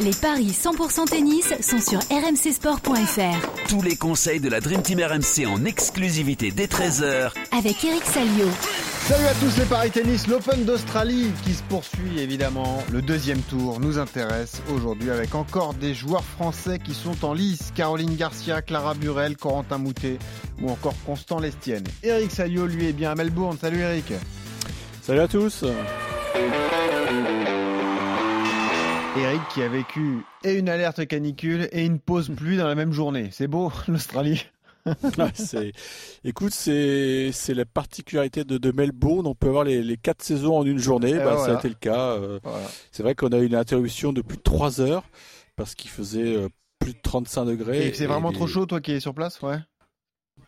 Les paris 100% tennis sont sur rmcsport.fr. Tous les conseils de la Dream Team RMC en exclusivité dès 13h avec Eric Salio. Salut à tous les paris tennis, l'Open d'Australie qui se poursuit évidemment. Le deuxième tour nous intéresse aujourd'hui avec encore des joueurs français qui sont en lice. Caroline Garcia, Clara Burel, Corentin Moutet ou encore Constant Lestienne. Eric Salio lui est bien à Melbourne. Salut Eric. Salut à tous. Eric qui a vécu et une alerte canicule et une pause pluie dans la même journée. C'est beau l'Australie. écoute, c'est la particularité de, Melbourne. On peut avoir les, quatre saisons en une journée. Bah, ça a été le cas. Euh, c'est vrai qu'on a eu une interruption de plus de 3 heures parce qu'il faisait euh, plus de 35 degrés. Et c'est vraiment trop chaud, toi qui es sur place, ouais.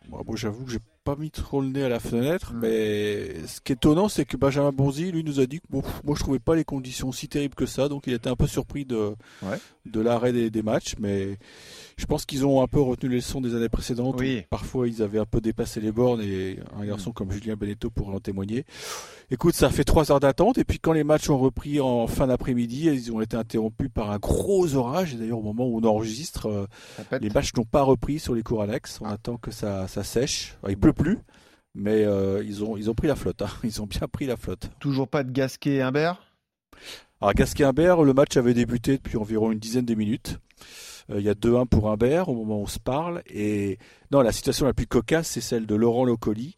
Moi, j'avoue que j'ai pas mis trop le nez à la fenêtre, mm. mais ce qui est étonnant, c'est que Benjamin Bonzi, lui, nous a dit que bon, moi, je trouvais pas les conditions si terribles que ça, donc il était un peu surpris de, de l'arrêt des, des, matchs, mais je pense qu'ils ont un peu retenu les leçons des années précédentes. Oui. Parfois, ils avaient un peu dépassé les bornes et un garçon mm. comme Julien Beneteau pourrait en témoigner. Écoute, ça fait trois heures d'attente et puis quand les matchs ont repris en fin d'après-midi, ils ont été interrompus par un gros orage. Et d'ailleurs, au moment où on enregistre, euh, les matchs n'ont pas repris sur les cours annexes. On ah. attend que ça, ça sèche. il pleut plus, mais euh, ils ont ils ont pris la flotte. Hein. Ils ont bien pris la flotte. Toujours pas de Gasquet Humbert. Alors Gasquet Humbert, le match avait débuté depuis environ une dizaine de minutes. Euh, il y a 2-1 pour Humbert au moment où on se parle. Et non, la situation la plus cocasse, c'est celle de Laurent Locoli,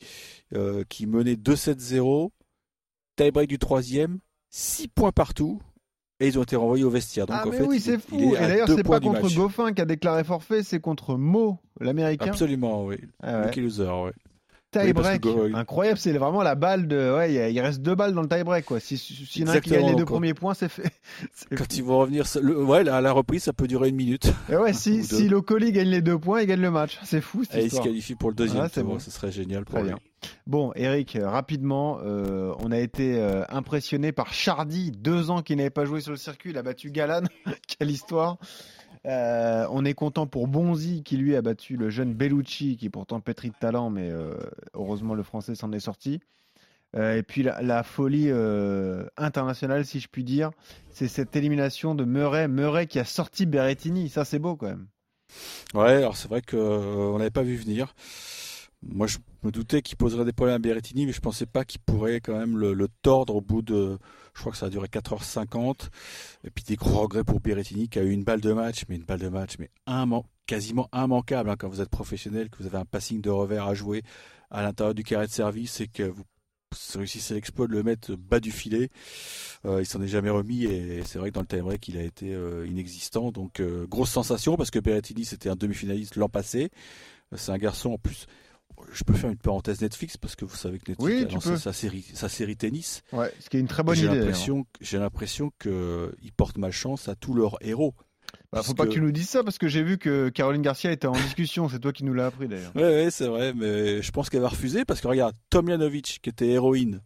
euh, qui menait 2-7-0, tie-break du troisième, 6 points partout. Et ils ont été renvoyés au vestiaire. Donc, ah, mais oui, c'est fou. Et d'ailleurs, c'est pas contre Goffin qui a déclaré forfait, c'est contre Mo, l'américain. Absolument, oui. Ah loser, oui tie-break. Incroyable, c'est vraiment la balle de. Ouais, il reste deux balles dans le tie-break. Quoi. Si, si y en a qui gagne les deux premiers points, c'est fait. Quand ils vont revenir, ouais, à la reprise, ça peut durer une minute. Et ouais, si, si Locoli gagne les deux points, il gagne le match. C'est fou. Et il se qualifie pour le deuxième. Bon. Ce serait génial pour lui. Bon, Eric, rapidement, euh, on a été euh, impressionné par Chardy, deux ans qu'il n'avait pas joué sur le circuit. Il a battu Galan. Quelle histoire! Euh, on est content pour Bonzi qui lui a battu le jeune Bellucci qui est pourtant pétri de talent, mais euh, heureusement le français s'en est sorti. Euh, et puis la, folie internationale, si je puis dire, c'est cette élimination de Murray. Murray qui a sorti Berrettini, ça c'est beau quand même. Ouais, alors c'est vrai qu'on n'avait pas vu venir. Moi, je me doutais qu'il poserait des problèmes à Berrettini, mais je pensais pas qu'il pourrait quand même le, tordre au bout de. Je crois que ça a duré 4h50. Et puis des gros regrets pour Berrettini qui a eu une balle de match, mais une balle de match, mais quasiment immanquable hein, quand vous êtes professionnel, que vous avez un passing de revers à jouer à l'intérieur du carré de service et que vous réussissez l'exploit de le mettre bas du filet. Euh, il s'en est jamais remis et c'est vrai que dans le time break il a été euh, inexistant. Donc euh, grosse sensation parce que Berrettini c'était un demi-finaliste l'an passé. C'est un garçon en plus je peux faire une parenthèse Netflix parce que vous savez que Netflix a lancé sa série, sa série tennis. Ouais, ce qui est une très bonne idée. J'ai l'impression qu'ils portent malchance à tous leurs héros. Bah, faut pas que tu nous dises ça parce que j'ai vu que Caroline Garcia était en discussion. C'est toi qui nous l'as appris d'ailleurs. Oui, ouais, c'est vrai, mais je pense qu'elle va refuser parce que regarde, Tomjanovic qui était héroïne,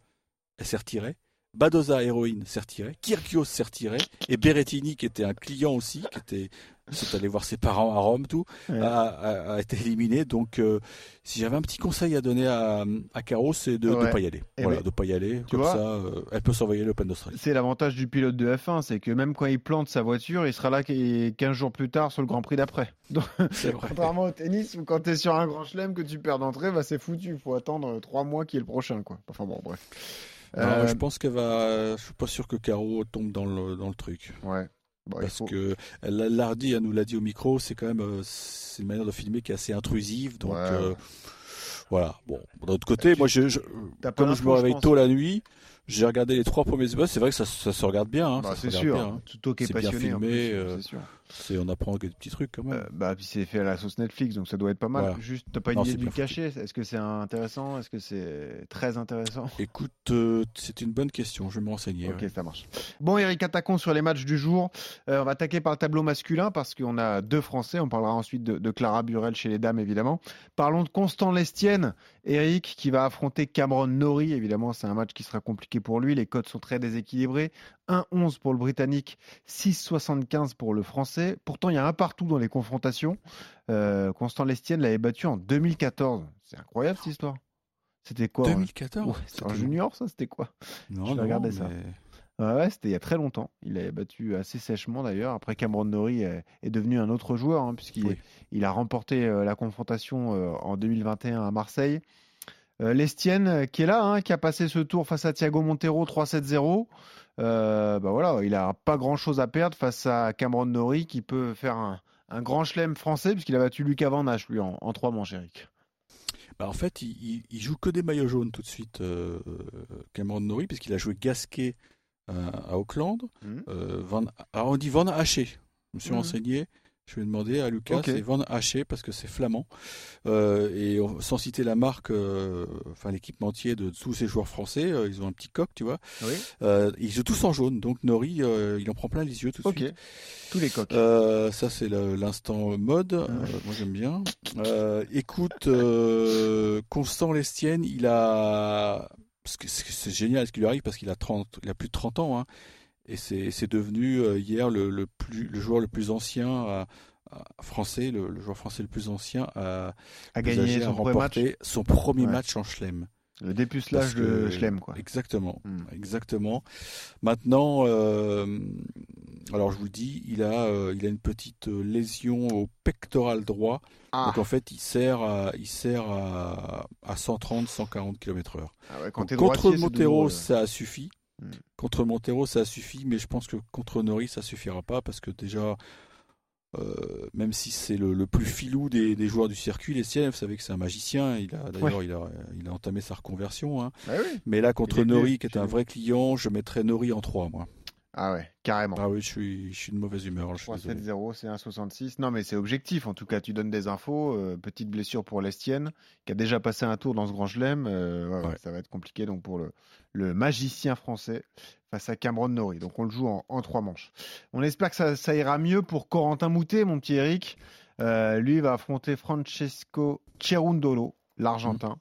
elle s'est retirée. Badoza, héroïne, s'est retiré. Kyrgios s'est retiré. Et Berrettini, qui était un client aussi, qui était c'est allé voir ses parents à Rome, tout, a, été éliminé. Donc, euh, si j'avais un petit conseil à donner à, à Caro, c'est de ne pas y aller. Eh voilà, de pas y aller. Comme ça, euh, elle peut surveiller l'Open d'Australie. C'est l'avantage du pilote de F1, c'est que même quand il plante sa voiture, il sera là 15 jours plus tard sur le Grand Prix d'après. Contrairement au tennis, où quand tu es sur un grand chelem que tu perds d'entrée, bah, c'est foutu. Il faut attendre 3 mois qui est le prochain. Quoi. Enfin bon, bref. Euh, je pense qu'elle va. Je suis pas sûr que Caro tombe dans le, dans le truc. Ouais. Parce que elle l'a dit, elle nous l'a dit au micro, c'est quand même euh, c'est une manière de filmer qui est assez intrusive. Donc euh, voilà. Bon, d'un autre côté, moi, je, je comme je me réveille tôt la nuit, j'ai regardé les trois premiers spots. C'est vrai que ça, ça, se regarde bien. Hein, bah, c'est sûr. Hein. Tout est, bien filmé. Euh, on apprend des petits trucs quand même. Euh, bah, puis c'est fait à la sauce Netflix, donc ça doit être pas mal. Juste, t'as pas une idée du cachet Est-ce que c'est intéressant Est-ce que c'est très intéressant? Écoute, euh, c'est une bonne question. Je vais me renseigner. Ok, ça marche. Bon, Eric, attaquons sur les matchs du jour. on va attaquer par le tableau masculin parce qu'on a deux Français. On parlera ensuite de, de, Clara Burel chez les dames, évidemment. Parlons de Constant Lestienne, Eric, qui va affronter Cameron Nori. Évidemment, c'est un match qui sera compliqué pour lui. Les codes sont très déséquilibrés. 1-11 pour le Britannique, 6-75 pour le Français. Pourtant, il y a un partout dans les confrontations. Euh, Constant Lestienne l'avait battu en 2014. C'est incroyable cette histoire. C'était quoi 2014 C'est un junior, ça C'était quoi? Non, Je vais regarder ça. Ouais, c'était il y a très longtemps. Il avait battu assez sèchement d'ailleurs. Après, Cameron Norrie est, est devenu un autre joueur, hein, puisqu'il Oui. il a remporté euh, la confrontation euh, en 2021 à Marseille. Euh, Lestienne, qui est là, hein, qui a passé ce tour face à Thiago Montero 3-7-0. Euh, bah voilà, il a pas grand chose à perdre face à Cameron Norrie, qui peut faire un, un grand chelem français, puisqu'il a battu Lucas Van Hache, lui, en, en trois manches, Eric. Bah, en fait, il, il- il joue que des maillots jaunes tout de suite, euh, Cameron Norrie, puisqu'il a joué Gasquet à Auckland. Mhm. Euh, Van, alors on dit Van Haché. Je me suis Mhm. renseigné. Je vais demander à Lucas, c'est Van Haché parce que c'est flamand. Euh, et on- sans citer la marque, euh, enfin l'équipementier de tous ces joueurs français, euh, ils ont un petit coq, tu vois. Oui. Ils jouent tous en jaune, donc Nori, il en prend plein les yeux tout de suite. Tous les coqs. Ça c'est l'instant mode. Moi j'aime bien. Écoute, Constant Lestienne, il a, parce que c'est génial ce qui lui arrive parce qu'il a 30, il a plus de 30 ans, hein, et c'est devenu euh, hier le, le plus, le joueur le plus ancien à- à- français, le, le joueur français le plus ancien à, âgé à son premier match. remporter son premier Ouais. match en chelem. Le dépucelage de Schlem, quoi. Exactement, Hmm. exactement. Maintenant, euh, alors je vous le dis, il a, euh, il a une petite euh, lésion au pectoral droit. Ah, Donc en fait, il sert à, il sert à, à 130-140 km/h. Ah ouais, contre droitier, Montero, ça a suffi. Hmm. Contre Montero, ça a suffi, mais je pense que contre Nori, ça suffira pas parce que déjà, euh, même si c'est le, le plus filou des, des joueurs du circuit, les vous savez que c'est un magicien. Il a d'ailleurs, il, a, il a entamé sa reconversion. hein. Bah oui. Mais là, contre Nori, qui est un vrai client, je mettrais Nori en 3, moi. Ah ouais, carrément. Ah oui, je suis, je suis de mauvaise humeur. là, Je suis désolé. 3-7-0, c'est 1,66. Non, mais c'est objectif. En tout cas, tu donnes des infos. Euh, petite blessure pour l'Estienne, qui a déjà passé un tour dans ce grand chelem. Euh, ouais, ouais, Ouais. Ça va être compliqué donc pour le, le magicien français face à Cameron Norrie. Donc on le joue en, en trois manches. On espère que ça, ça ira mieux pour Corentin Moutet, mon petit Eric. Euh, lui il va affronter Francesco Cerundolo, l'Argentin.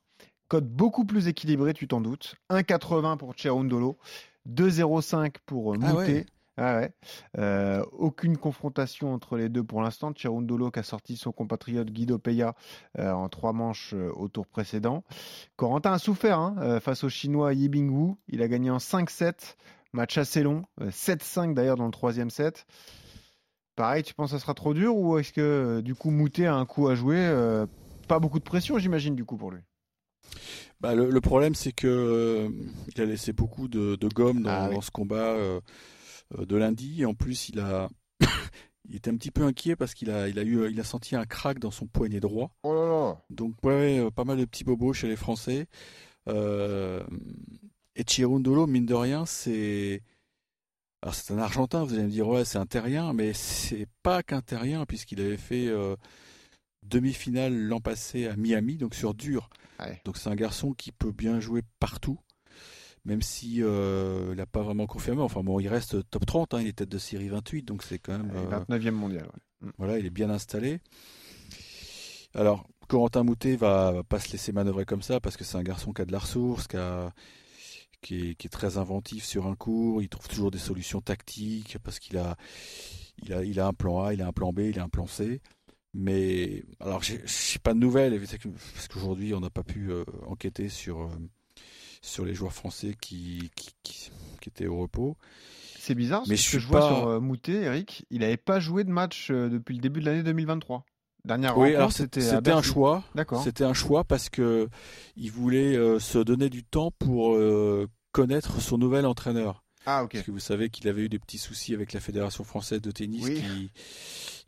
Code beaucoup plus équilibré, tu t'en doutes. 1,80 pour Cerundolo, 2,05 pour euh, Ah Moutet. ouais. Ah ouais. Euh, aucune confrontation entre les deux pour l'instant. Cerundolo qui a sorti son compatriote Guido Peya euh, en trois manches euh, au tour précédent. Corentin a souffert hein, face au Chinois Yibing Wu. Il a gagné en 5-7. Match assez long. euh, 7-5 d'ailleurs dans le troisième set. Pareil, tu penses que ça sera trop dur ou est-ce que du coup Moutet a un coup à jouer Pas beaucoup de pression j'imagine du coup pour lui? Bah, le, le problème, c'est que euh, il a laissé beaucoup de, de gomme dans, Ah oui. dans ce combat euh, euh, de lundi. Et en plus, il a, il était un petit peu inquiet parce qu'il a, il a eu, il a senti un crack dans son poignet droit. Oh là là Donc ouais, pas mal de petits bobos chez les Français. Euh, et Chirundolo, mine de rien, c'est, alors c'est un Argentin. Vous allez me dire ouais, c'est un Terrien, mais c'est pas qu'un Terrien puisqu'il avait fait demi-finale l'an passé à Miami, donc sur dur. Ouais. Donc c'est un garçon qui peut bien jouer partout, même si euh, il n'a pas vraiment confirmé. Enfin bon, il reste top 30, hein, il est tête de série 28, donc c'est quand même euh, 29e mondial. ouais. voilà, il est bien installé. Alors Corentin Moutet va, va pas se laisser manœuvrer comme ça parce que c'est un garçon qui a de la ressource, qui, a- qui est, qui est très inventif sur un cours. Il trouve toujours des solutions tactiques parce qu'il a, il a, il a un plan A, il a un plan B, il a un plan C. Mais alors, j'ai j'ai pas de nouvelles parce qu'aujourd'hui, on n'a pas pu euh, enquêter sur euh, sur les joueurs français qui, qui, qui, qui étaient au repos. C'est bizarre, Mais ce je que je vois pas- sur euh, Moutet, Eric, il n'avait pas joué de match euh, depuis le début de l'année 2023. Dernière Oui, rencontre, alors c'était un choix. D'accord. C'était un choix parce que il voulait se donner du temps pour connaître son nouvel entraîneur. Ah ok. Parce que vous savez qu'il avait eu des petits soucis avec la Fédération française de tennis Oui. qui,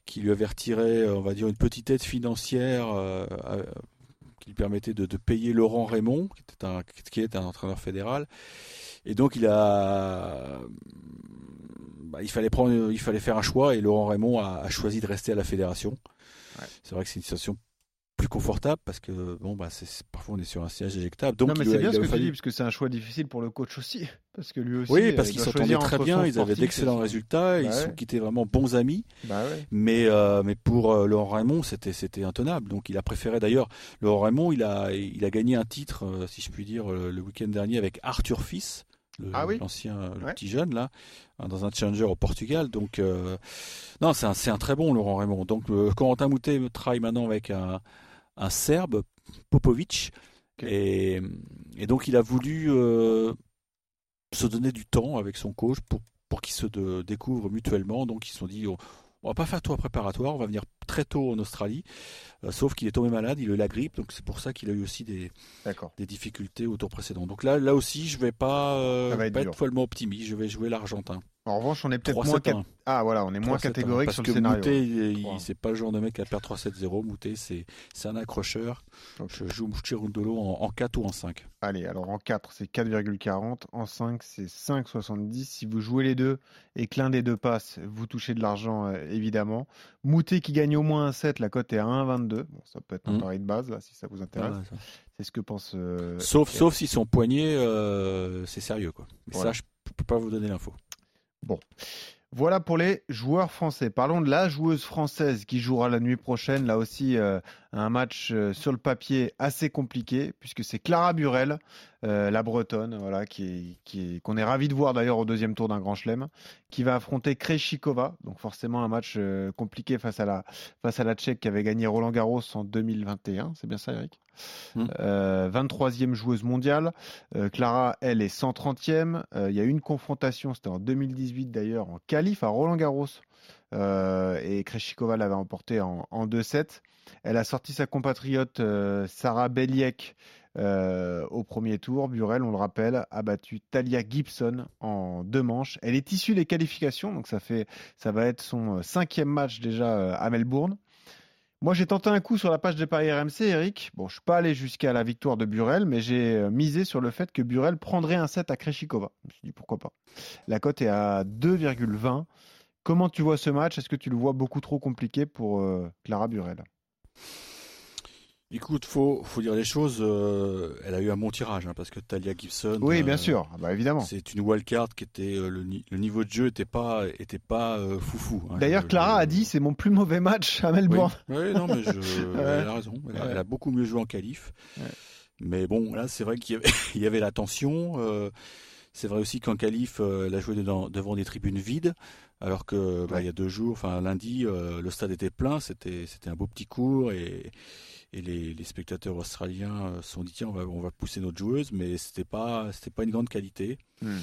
qui lui avait retiré, euh, on va dire, une petite aide financière euh, qui lui permettait de, de payer Laurent Raymond, qui, était un, qui est un entraîneur fédéral. Et donc il a, bah, il fallait prendre, il fallait faire un choix et Laurent Raymond a, a choisi de rester à la fédération. Ouais. C'est vrai que c'est une situation plus confortable parce que bon bah c'est parfois on est sur un siège éjectable. Donc non mais c'est bien ce que tu fallu- dis parce que c'est un choix difficile pour le coach aussi parce que lui aussi. Oui, euh, parce il qu'ils s'entendaient très bien, ils avaient sportif d'excellents son- résultats, ils Bah sont ouais. qui étaient vraiment bons amis. Bah ouais. Mais euh, mais pour euh, Laurent Raymond, c'était c'était intenable. Donc il a préféré d'ailleurs Laurent Raymond, il a il a gagné un titre, euh, si je puis dire, le, le week-end dernier avec Arthur Fils, le- Ah oui l'ancien, le Ouais. petit jeune là, hein, dans un challenger au Portugal. Donc non, c'est un c'est un très bon Laurent Raymond. Donc Corentin Moutet travaille maintenant avec un un Serbe Popovic. Et, et donc il a voulu euh, se donner du temps avec son coach pour, pour qu'ils se de- découvrent mutuellement. Donc ils se sont dit, on, on va pas faire tour préparatoire, on va venir très tôt en Australie. Euh, sauf qu'il est tombé malade, il a eu la grippe, donc c'est pour ça qu'il a eu aussi des, des difficultés au tour précédent. Donc là, là aussi, je vais pas, euh, Ça va être pas être follement optimiste. Je vais jouer l'Argentin. En revanche, on est peut-être 3 moins 7 cat- Ah voilà, on est moins 3-7-1. catégorique Parce sur que le scénario. Moutet, il- Trois. il- c'est pas le genre de mec à perdre 3-7-0. Moutet, c'est c'est un accrocheur. Ok. Je joue Chirundolo en, en 4 ou en 5. Allez, alors en 4, c'est 4,40. En 5, c'est 5,70. Si vous jouez les deux et que l'un des deux passe, vous touchez de l'argent, euh, évidemment. Moutet qui gagne au moins un 7, la cote est à 1,22. Bon, ça peut être un Mhm. pari de base, là, si ça vous intéresse. C'est ce que pense. euh, Sauf, sauf si son poignet, euh, c'est sérieux. Quoi. Mais Voilà. ça, je peux pas vous donner l'info. Voilà pour les joueurs français. Parlons de la joueuse française qui jouera la nuit prochaine. Là aussi, euh, un match euh, sur le papier assez compliqué puisque c'est Clara Burel, euh, la Bretonne, voilà, qui qu'on est ravi de voir d'ailleurs au deuxième tour d'un Grand Chelem, qui va affronter Krejcikova. Donc forcément un match euh, compliqué face à la face à la Tchèque qui avait gagné Roland Garros en 2021. C'est bien ça, Eric? Mm. Euh, 23e joueuse mondiale. Clara, elle, est 130e. Euh, Il y a eu une confrontation, c'était en 2018 d'ailleurs, en qualif à Roland Garros. Euh, et Krejcikova l'avait emporté en, en 2-7. Elle a sorti sa compatriote euh, Sarah Beliek euh, au premier tour. Burel, on le rappelle, a battu Talia Gibson en deux manches. Elle est issue des qualifications, donc ça, va être son cinquième match déjà à Melbourne. Moi, j'ai tenté un coup sur la page des paris RMC, Eric. Bon, je suis pas allé jusqu'à la victoire de Burel, mais j'ai misé sur le fait que Burel prendrait un set à Krejcikova. Je me suis dit pourquoi pas. La cote est à 2,20. Comment tu vois ce match? Est-ce que tu le vois beaucoup trop compliqué pour euh, Clara Burel? Écoute, faut, faut dire les choses. euh, elle a eu un bon tirage hein, parce que Talia Gibson. Oui, bien euh, sûr. Ah bah, évidemment. C'est une wildcard qui était euh, le, ni- le niveau de jeu était pas était pas foufou. hein. D'ailleurs, Clara a dit c'est mon plus mauvais match à Melbourne. oui, non, mais je, elle a raison. Elle a, Ouais. elle a beaucoup mieux joué en qualif. Ouais. Mais bon, là, c'est vrai qu'il y avait, il y avait la tension. c'est vrai aussi qu'en qualif, elle a joué dedans- devant des tribunes vides, alors que bah, Ouais. il y a deux jours, enfin lundi, euh, le stade était plein. C'était c'était un beau petit cours et et les, les spectateurs australiens euh, se sont dit tiens on va on va pousser notre joueuse, mais c'était pas c'était pas une grande qualité. Hmm.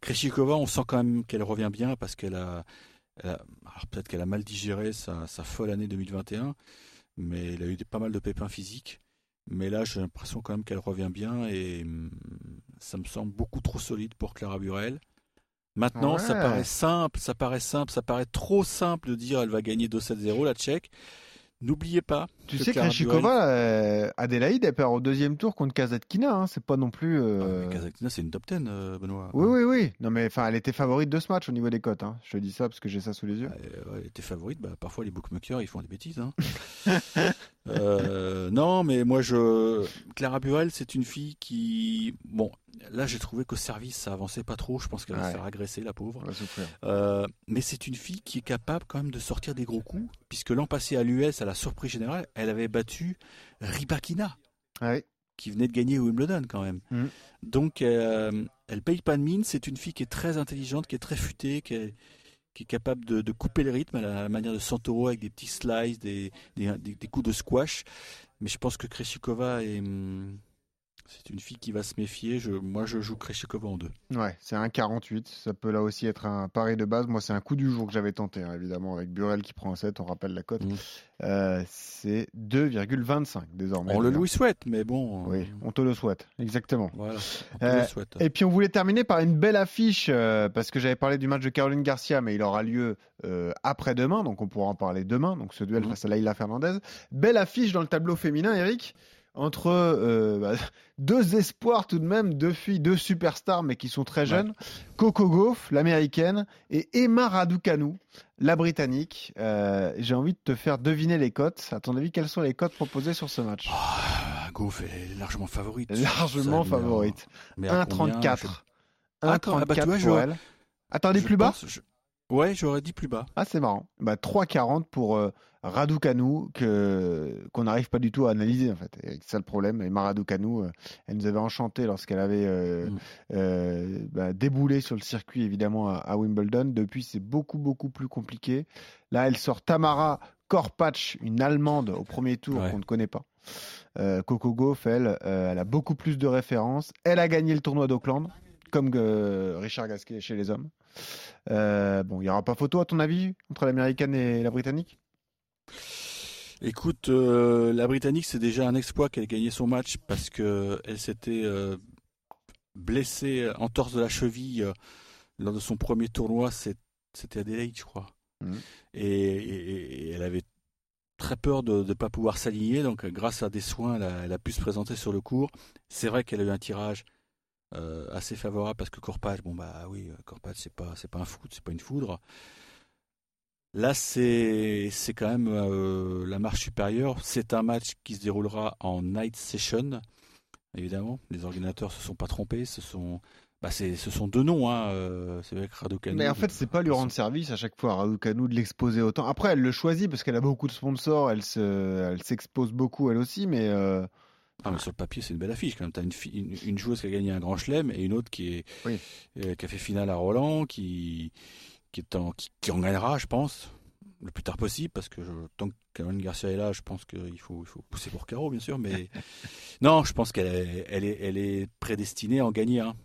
Krejcikova, on sent quand même qu'elle revient bien parce qu'elle a, a- alors peut-être qu'elle a mal digéré sa, sa folle année 2021, mais elle a eu pas mal de pépins physiques. Mais là, j'ai l'impression quand même qu'elle revient bien et hum, ça me semble beaucoup trop solide pour Clara Burel. Maintenant, ça paraît simple, ça paraît simple, ça paraît trop simple de dire elle va gagner 2-7-0 la Tchèque. N'oubliez pas. Tu que sais, Clara Krejcikova, euh, Adélaïde, elle perd au deuxième tour contre Kazatkina. Hein. C'est pas non plus. Euh, Ah, c'est une top 10, euh, Benoît. Oui, oui, oui. Non, mais enfin, elle était favorite de ce match au niveau des cotes. hein. Je te dis ça parce que j'ai ça sous les yeux. Euh, ouais, elle était favorite, bah, parfois les bookmakers ils font des bêtises. hein. Euh, non, mais moi je. Clara Burel, c'est une fille qui. Bon, là j'ai trouvé qu'au service ça avançait pas trop. Je pense qu'elle va Ouais. se faire agresser, la pauvre. Euh, mais c'est une fille qui est capable quand même de sortir des gros coups, puisque l'an passé à l'US, à la surprise générale, elle avait battu Ribakina, Ah qui venait de gagner Wimbledon quand même. Mhm. Donc euh, elle paye pas de mine. C'est une fille qui est très intelligente, qui est très futée, qui est, qui est capable de, couper le rythme à la, manière de Santoro avec des petits slices, des, coups de squash. Mais je pense que Krejcikova est. C'est une fille qui va se méfier. Je, moi, je joue Krejcikova en deux. Ouais, c'est un 48. Ça peut là aussi être un pari de base. Moi, c'est un coup du jour que j'avais tenté, hein, évidemment, avec Burel qui prend un 7. On rappelle la cote. Mhm. Euh, c'est 2,25 désormais. On le lui souhaite, mais bon. Oui, euh, on te le souhaite. Exactement. Voilà, on te Euh, le souhaite. Et puis on voulait terminer par une belle affiche, euh, parce que j'avais parlé du match de Caroline Garcia, mais il aura lieu après-demain, donc on pourra en parler demain, donc ce duel Mhm. face à Laila Fernandez. Belle affiche dans le tableau féminin, Eric, entre euh, bah, deux espoirs tout de même, deux filles, deux superstars, mais qui sont très jeunes. Coco Gauff, l'américaine, et Emma Raducanu, la britannique. Euh, J'ai envie de te faire deviner les cotes. À ton avis, quelles sont les cotes proposées sur ce match? Ah, Goff elle est largement favorite. Largement mais, favorite. mais à combien, 1,34. je- Attends, ah bah, 1,34 vois, pour elle. Attendez plus bas? pense- je- Ouais, j'aurais dit plus bas. Ah, c'est marrant. Bah, 3,40 pour euh, Raducanu, que, qu'on n'arrive pas du tout à analyser, en fait. C'est ça le problème. Et Raducanu, euh, elle nous avait enchanté lorsqu'elle avait euh, Mm. euh, bah, déboulé sur le circuit, évidemment, à, à Wimbledon. Depuis, c'est beaucoup, beaucoup plus compliqué. Là, elle sort Tamara Korpatch, une Allemande au premier tour Ouais. qu'on ne connaît pas. Euh, Coco Gauff, elle, elle a beaucoup plus de références. Elle a gagné le tournoi d'Auckland. Comme Richard Gasquet chez les hommes. Euh, bon, il n'y aura pas photo à ton avis entre l'américaine et la britannique? Écoute, euh, la britannique c'est déjà un exploit qu'elle ait gagné son match parce que elle s'était euh, blessée en torse de la cheville euh, lors de son premier tournoi. C'était Adelaide, je crois. Mhm. Et, et- et elle avait très peur de ne pas pouvoir s'aligner. Donc, grâce à des soins, elle a, elle a pu se présenter sur le court. C'est vrai qu'elle a eu un tirage euh, assez favorable parce que Corpage, bon bah oui, Corpage c'est pas c'est pas un foot, c'est pas une foudre. Là, c'est c'est quand même euh, la marche supérieure. C'est un match qui se déroulera en night session, évidemment. Les organisateurs se sont pas trompés. Ce sont bah c'est ce sont deux noms. Hein. euh, c'est vrai que Raducanu. Mais en fait, c'est pas lui rendre service à chaque fois à Raducanu de l'exposer autant. Après, elle le choisit parce qu'elle a beaucoup de sponsors, elle se, elle s'expose beaucoup elle aussi, mais euh, Ah, mais sur le papier, c'est une belle affiche quand même. T'as une, une, une joueuse qui a gagné un grand chelem et une autre qui est Oui. euh, qui a fait finale à Roland, qui qui est en qui, qui en gagnera, je pense, le plus tard possible, parce que je- tant que Caroline Garcia est là, je pense qu'il faut il faut pousser pour Caro, bien sûr, mais non, je pense qu'elle est, elle est elle est prédestinée à en gagner un.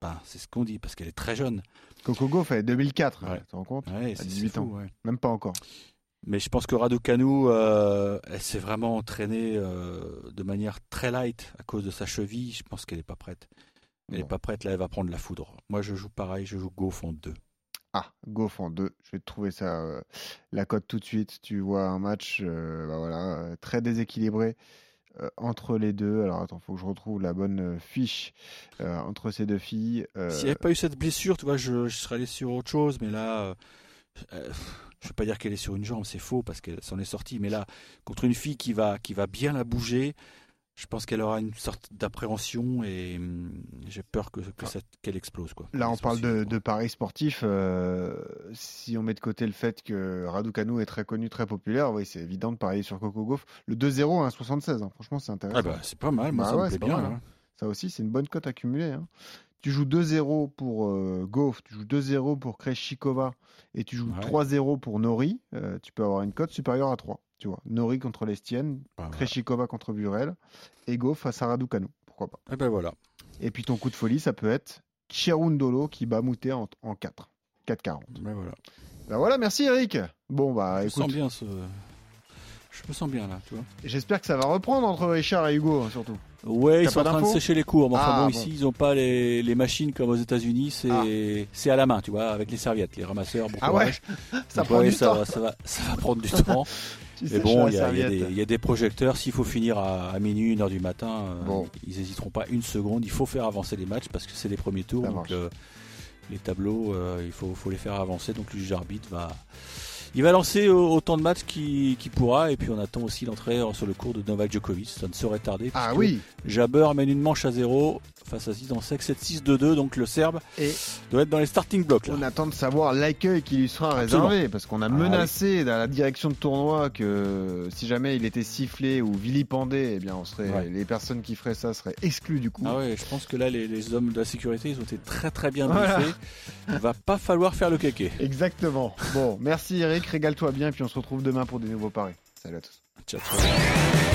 Enfin, c'est ce qu'on dit parce qu'elle est très jeune. Coco Gauff est 2004, Ouais. tu te rends compte? Ouais, À c'est- 18 c'est fou, ans. ouais. Même pas encore. Mais je pense que Raducanu, euh, elle s'est vraiment entraînée euh, de manière très light à cause de sa cheville. Je pense qu'elle n'est pas prête. Elle n'est Bon. pas prête, là, elle va prendre la foudre. Moi, je joue pareil, je joue Gauff en 2. Ah, Gauff en 2. Je vais te trouver ça, euh, la cote tout de suite. Tu vois un match bah voilà, très déséquilibré entre les deux. Alors attends, faut que je retrouve la bonne fiche euh, entre ces deux filles. Euh, S'il n'y avait pas eu cette blessure, tu vois, je, je serais allé sur autre chose. Mais là, euh, je ne veux pas dire qu'elle est sur une jambe, c'est faux parce qu'elle s'en est sortie. Mais là, contre une fille qui va, qui va bien la bouger, je pense qu'elle aura une sorte d'appréhension et hum, j'ai peur que, que ça- qu'elle explose. Quoi. Là, on parle de, paris sportifs. euh, si on met de côté le fait que Raducanu est très connu, très populaire, oui, c'est évident de parier sur Coco Gauff. Le 2-0 à 1,76. hein. Franchement, c'est intéressant. Ah bah, c'est pas mal, Bah ça ouais, me c'est plaît pas bien. mal, hein. Ça aussi, c'est une bonne cote accumulée. hein. Tu joues 2-0 pour euh, Gauff, tu joues 2-0 pour Krejcikova et tu joues Ouais. 3-0 pour Nori. euh, tu peux avoir une cote supérieure à 3. Tu vois, Nori contre l'Estienne, Ah. Krejcikova contre Burel et Gauff face à Raducanu. Pourquoi pas Eh ben voilà. Et puis ton coup de folie, ça peut être Cherundolo qui bat Moutet en, en 4. 4-40. Ben voilà. Bah voilà, merci Eric. Bon, bah je écoute, sens bien ce. Je me sens bien là, tu vois. j'espère que ça va reprendre entre Richard et Hugo, hein, surtout. Ouais, ils sont en train de sécher les cours. Mais enfin Ah, bon, bon. ici, ils n'ont pas les, les machines comme aux États-Unis. C'est Ah. c'est à la main, tu vois, avec les serviettes, les ramasseurs. Bon Ah ouais, ça Donc, prend ouais, du ça, temps. va- ça, va, ça va prendre du temps. Tu Mais bon, il y, a- y des- il y a des projecteurs. S'il faut finir à, à minuit, une heure du matin, euh, ils n'hésiteront pas une seconde. Il faut faire avancer les matchs parce que c'est les premiers tours. Ça donc euh, les tableaux, euh, il faut, faut les faire avancer. Donc le juge arbitre va. Il va lancer au- autant de matchs qu'il pourra et puis on attend aussi l'entrée sur le cours de Novak Djokovic. Ça ne saurait tarder. Ah oui, Jabber mène une manche à zéro face à Zidansek 7-6-2-2. Donc le Serbe et doit être dans les starting blocks. Là. on attend de savoir l'accueil qui lui sera Absolument. réservé, parce qu'on a Ah menacé dans la direction de tournoi que si jamais il était sifflé ou vilipendé, eh bien on serait, Ouais. les personnes qui feraient ça seraient exclues du coup. Ah ouais, je pense que là les, les hommes de la sécurité ils ont été très très bien Voilà. briefés. Il va pas falloir faire le kéké. Exactement. Bon, merci Eric, régale-toi bien, puis on se retrouve demain pour des nouveaux paris. Salut à tous. Ciao, ciao.